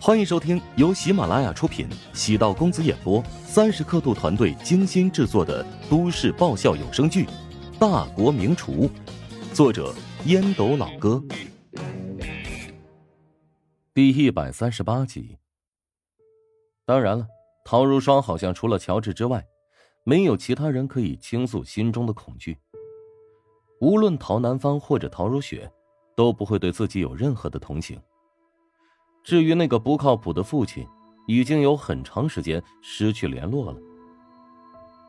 欢迎收听由喜马拉雅出品、喜道公子演播、三十刻度团队精心制作的都市爆笑有声剧《大国名厨》，作者烟斗老哥，第一百三十八集。当然了，陶如霜好像除了乔治之外，没有其他人可以倾诉心中的恐惧。无论陶南方或者陶如雪，都不会对自己有任何的同情。至于那个不靠谱的父亲，已经有很长时间失去联络了。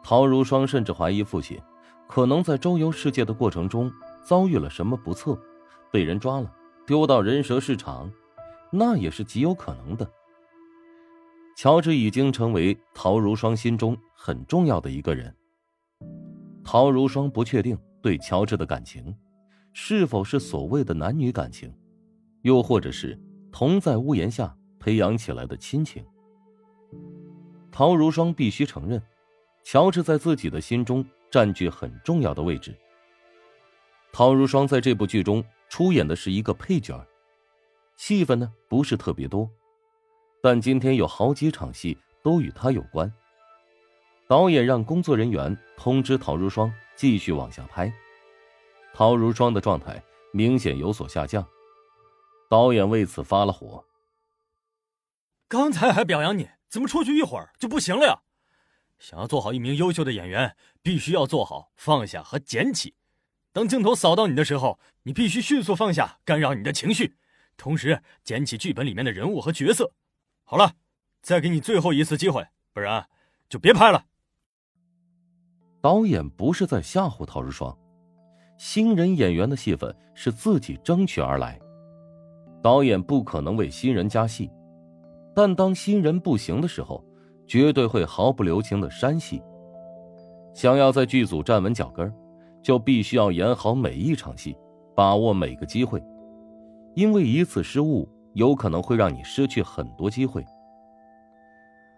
陶如霜甚至怀疑父亲可能在周游世界的过程中遭遇了什么不测，被人抓了，丢到人蛇市场，那也是极有可能的。乔治已经成为陶如霜心中很重要的一个人。陶如霜不确定对乔治的感情，是否是所谓的男女感情，又或者是。同在屋檐下培养起来的亲情，陶如霜必须承认，乔治在自己的心中占据很重要的位置。陶如霜在这部剧中出演的是一个配角，戏份呢不是特别多，但今天有好几场戏都与他有关。导演让工作人员通知陶如霜继续往下拍，陶如霜的状态明显有所下降。导演为此发了火。刚才还表扬你，怎么出去一会儿就不行了呀？想要做好一名优秀的演员，必须要做好放下和捡起。当镜头扫到你的时候，你必须迅速放下干扰你的情绪，同时捡起剧本里面的人物和角色。好了，再给你最后一次机会，不然就别拍了。导演不是在吓唬陶如霜，新人演员的戏份是自己争取而来。导演不可能为新人加戏，但当新人不行的时候，绝对会毫不留情的删戏。想要在剧组站稳脚跟，就必须要演好每一场戏，把握每个机会，因为一次失误有可能会让你失去很多机会。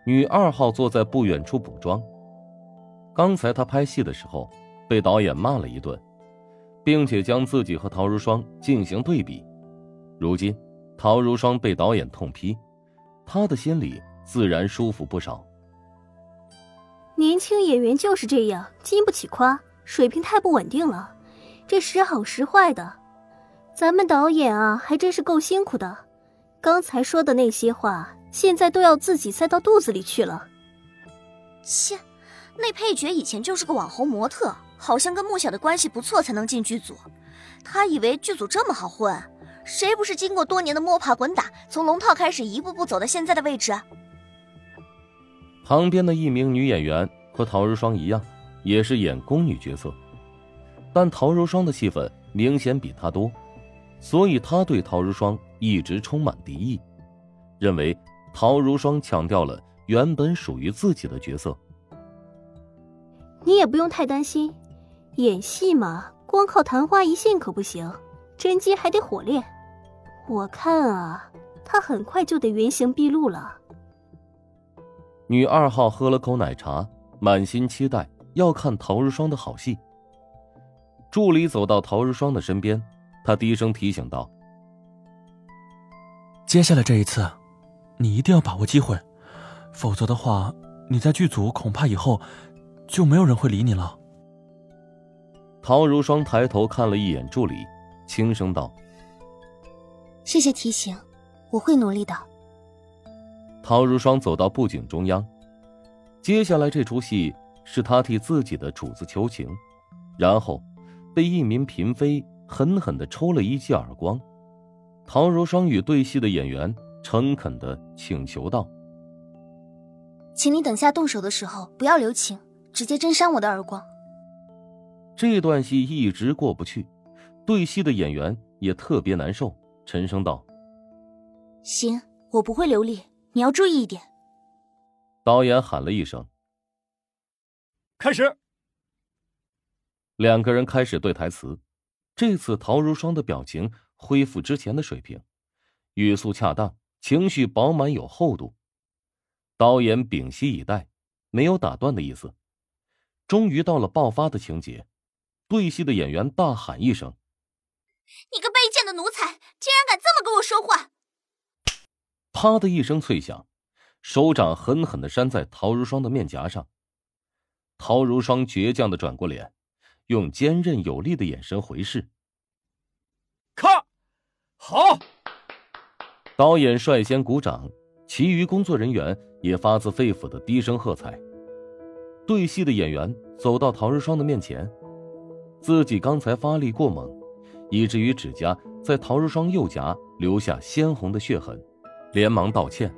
女二号坐在不远处补妆，刚才她拍戏的时候被导演骂了一顿，并且将自己和陶如霜进行对比。如今，陶如霜被导演痛批，他的心里自然舒服不少。年轻演员就是这样，经不起夸，水平太不稳定了，这时好时坏的。咱们导演啊，还真是够辛苦的。刚才说的那些话，现在都要自己塞到肚子里去了。切，那配角以前就是个网红模特，好像跟穆小的关系不错才能进剧组。他以为剧组这么好混。谁不是经过多年的摸爬滚打，从龙套开始一步步走到现在的位置？旁边的一名女演员和陶如霜一样，也是演宫女角色，但陶如霜的戏份明显比她多，所以她对陶如霜一直充满敌意，认为陶如霜抢掉了原本属于自己的角色。你也不用太担心，演戏嘛，光靠昙花一现可不行。真机还得火炼，我看啊，他很快就得原形毕露了。女二号喝了口奶茶，满心期待要看陶如霜的好戏。助理走到陶如霜的身边，他低声提醒道：“接下来这一次，你一定要把握机会，否则的话，你在剧组恐怕以后就没有人会理你了。”陶如霜抬头看了一眼助理。轻声道：“谢谢提醒，我会努力的。”陶如霜走到布景中央，接下来这出戏是他替自己的主子求情，然后被一名嫔妃狠狠的抽了一记耳光。陶如霜与对戏的演员诚恳的请求道：“请你等下动手的时候不要留情，直接真扇我的耳光。”这段戏一直过不去。对戏的演员也特别难受，沉声道：“行，我不会流利，你要注意一点。”导演喊了一声：“开始。”两个人开始对台词。这次陶如霜的表情恢复之前的水平，语速恰当，情绪饱满有厚度。导演屏息以待，没有打断的意思。终于到了爆发的情节，对戏的演员大喊一声。你个竟然敢这么跟我说话！啪的一声脆响，手掌狠狠的扇在陶如霜的面颊上。陶如霜倔强的转过脸，用坚韧有力的眼神回视。咔，好！导演率先鼓掌，其余工作人员也发自肺腑的低声喝彩。对戏的演员走到陶如霜的面前，自己刚才发力过猛，以至于指甲在陶如霜右颊留下鲜红的血痕，连忙道歉：“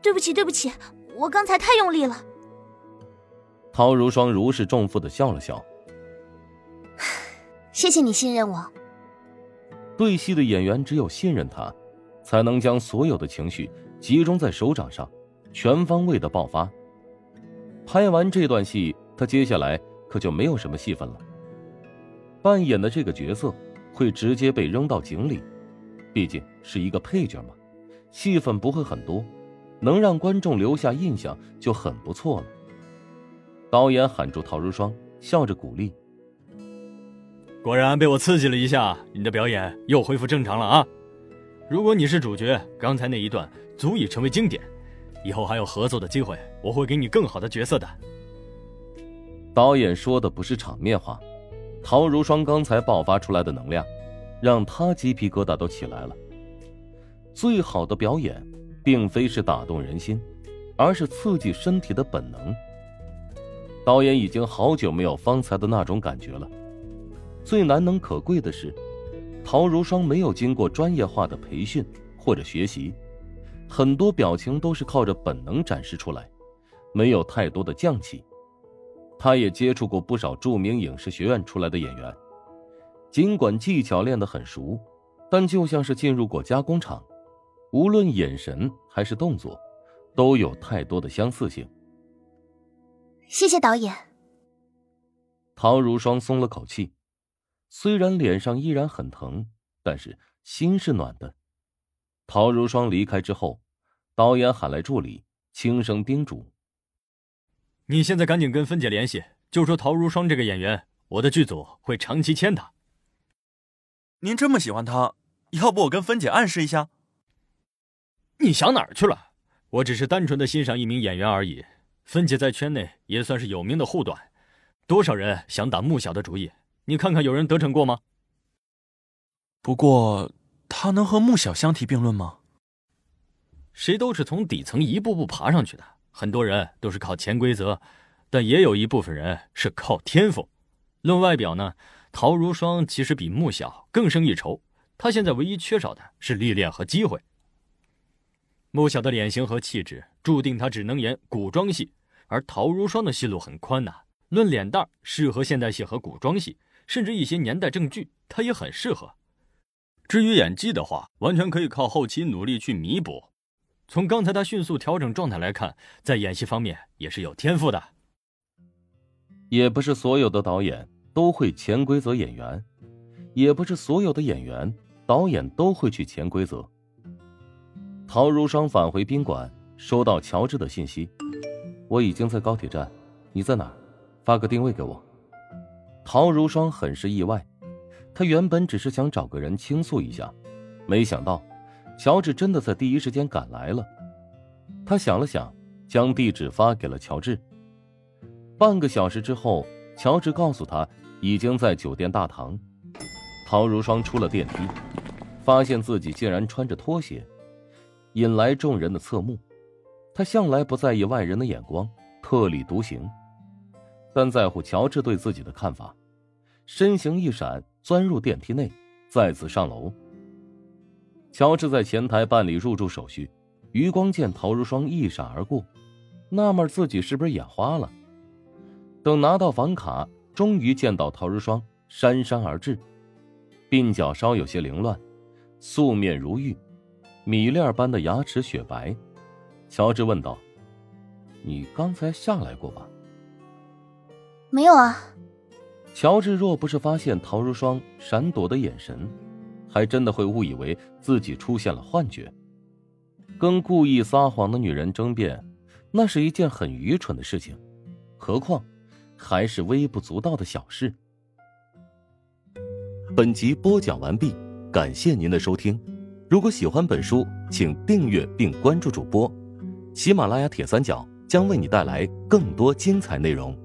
对不起，对不起，我刚才太用力了。”陶如霜如释重负的笑了笑：“谢谢你信任我。”对戏的演员只有信任他，才能将所有的情绪集中在手掌上，全方位的爆发。拍完这段戏，他接下来可就没有什么戏份了。扮演的这个角色会直接被扔到井里，毕竟是一个配角嘛，戏份不会很多，能让观众留下印象就很不错了。导演喊住陶如霜，笑着鼓励：“果然被我刺激了一下，你的表演又恢复正常了啊！如果你是主角，刚才那一段足以成为经典，以后还有合作的机会，我会给你更好的角色的。”导演说的不是场面话，陶如霜刚才爆发出来的能量，让他鸡皮疙瘩都起来了。最好的表演，并非是打动人心，而是刺激身体的本能。导演已经好久没有方才的那种感觉了。最难能可贵的是，陶如霜没有经过专业化的培训或者学习，很多表情都是靠着本能展示出来，没有太多的匠气。他也接触过不少著名影视学院出来的演员，尽管技巧练得很熟，但就像是进入过加工厂，无论眼神还是动作，都有太多的相似性。谢谢导演。陶如霜松了口气，虽然脸上依然很疼，但是心是暖的。陶如霜离开之后，导演喊来助理，轻声叮嘱：“你现在赶紧跟芬姐联系，就说陶如霜这个演员，我的剧组会长期签她。您这么喜欢她，要不我跟芬姐暗示一下？你想哪儿去了？我只是单纯的欣赏一名演员而已。”芬姐在圈内也算是有名的护短，多少人想打穆小的主意，你看看有人得逞过吗？不过，他能和穆小相提并论吗？谁都是从底层一步步爬上去的，很多人都是靠潜规则，但也有一部分人是靠天赋。论外表呢，陶如霜其实比穆小更胜一筹，她现在唯一缺少的是历练和机会。穆小的脸型和气质注定他只能演古装戏，而陶如霜的戏路很宽呐。论脸蛋，适合现代戏和古装戏，甚至一些年代正剧，他也很适合。至于演技的话，完全可以靠后期努力去弥补。从刚才他迅速调整状态来看，在演戏方面也是有天赋的。也不是所有的导演都会潜规则演员，也不是所有的演员导演都会去潜规则。陶如霜返回宾馆，收到乔治的信息：“我已经在高铁站，你在哪？发个定位给我。”陶如霜很是意外，他原本只是想找个人倾诉一下，没想到乔治真的在第一时间赶来了。他想了想，将地址发给了乔治。半个小时之后，乔治告诉他已经在酒店大堂。陶如霜出了电梯，发现自己竟然穿着拖鞋。引来众人的侧目，他向来不在意外人的眼光，特立独行，但在乎乔治对自己的看法。身形一闪，钻入电梯内，再次上楼。乔治在前台办理入住手续，余光见陶如霜一闪而过，纳闷自己是不是眼花了。等拿到房卡，终于见到陶如霜姗姗而至，鬓角稍有些凌乱，素面如玉。米粒般的牙齿雪白，乔治问道：“你刚才下来过吧？”“没有啊。”乔治若不是发现陶如霜闪躲的眼神，还真的会误以为自己出现了幻觉。跟故意撒谎的女人争辩，那是一件很愚蠢的事情，何况还是微不足道的小事。本集播讲完毕，感谢您的收听。如果喜欢本书，请订阅并关注主播，喜马拉雅铁三角将为你带来更多精彩内容。